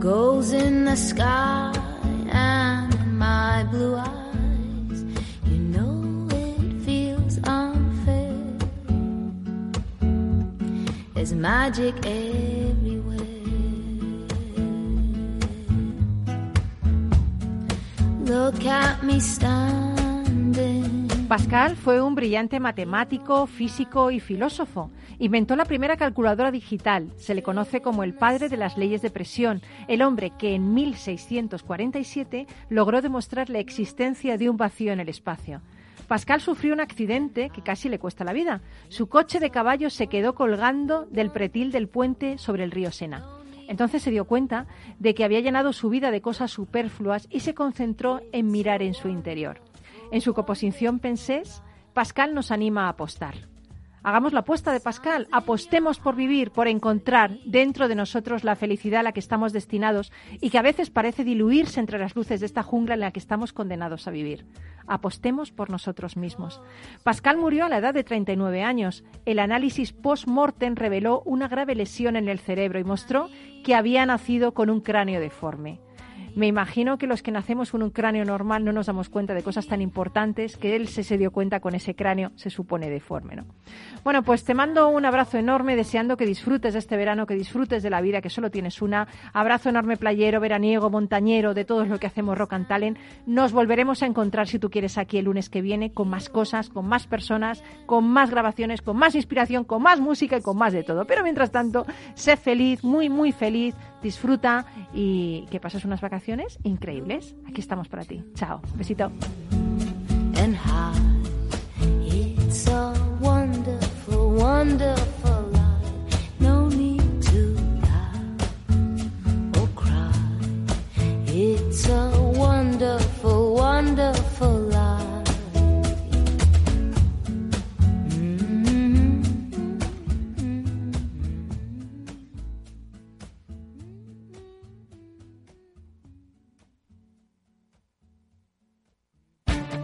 Goals in the sky and my blue eyes.
Pascal fue un brillante matemático, físico y filósofo. Inventó la primera calculadora digital. Se le conoce como el padre de las leyes de presión, el hombre que en 1647 logró demostrar la existencia de un vacío en el espacio. Pascal sufrió un accidente que casi le cuesta la vida. Su coche de caballo se quedó colgando del pretil del puente sobre el río Sena. Entonces se dio cuenta de que había llenado su vida de cosas superfluas y se concentró en mirar en su interior. En su composición Pensés, Pascal nos anima a apostar. Hagamos la apuesta de Pascal, apostemos por vivir, por encontrar dentro de nosotros la felicidad a la que estamos destinados y que a veces parece diluirse entre las luces de esta jungla en la que estamos condenados a vivir. Apostemos por nosotros mismos. Pascal murió a la edad de 39 años. El análisis post-mortem reveló una grave lesión en el cerebro y mostró que había nacido con un cráneo deforme. Me imagino que los que nacemos con un cráneo normal no nos damos cuenta de cosas tan importantes que él se, se dio cuenta con ese cráneo, se supone deforme. ¿no? Bueno, pues te mando un abrazo enorme, deseando que disfrutes de este verano, que disfrutes de la vida, que solo tienes una. Abrazo enorme playero, veraniego, montañero, de todo lo que hacemos Rock and Talent. Nos volveremos a encontrar, si tú quieres, aquí el lunes que viene, con más cosas, con más personas, con más grabaciones, con más inspiración, con más música y con más de todo. Pero mientras tanto, sé feliz, muy, muy feliz, disfruta y que pases unas vacaciones increíbles. Aquí estamos para ti. Chao. Besito.
It's wonderful, wonderful.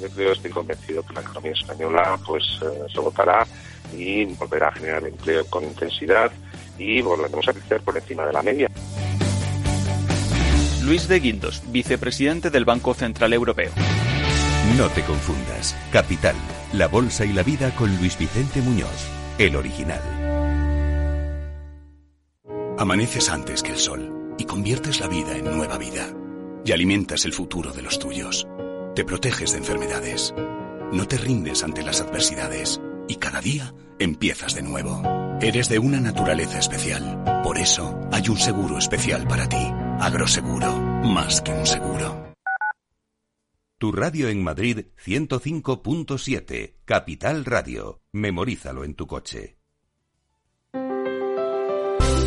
Yo creo, estoy convencido que la economía española pues eh, se votará y volverá a generar empleo con intensidad y volveremos a crecer por encima de la media.
Luis de Guindos, vicepresidente del Banco Central Europeo.
No te confundas. Capital, La Bolsa y la Vida con Luis Vicente Muñoz, el original.
Amaneces antes que el sol y conviertes la vida en nueva vida. Y alimentas el futuro de los tuyos. Te proteges de enfermedades. No te rindes ante las adversidades. Y cada día empiezas de nuevo. Eres de una naturaleza especial. Por eso hay un seguro especial para ti. Agroseguro. Más que un seguro.
Tu radio en Madrid 105.7, Capital Radio. Memorízalo en tu coche.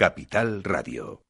Capital Radio.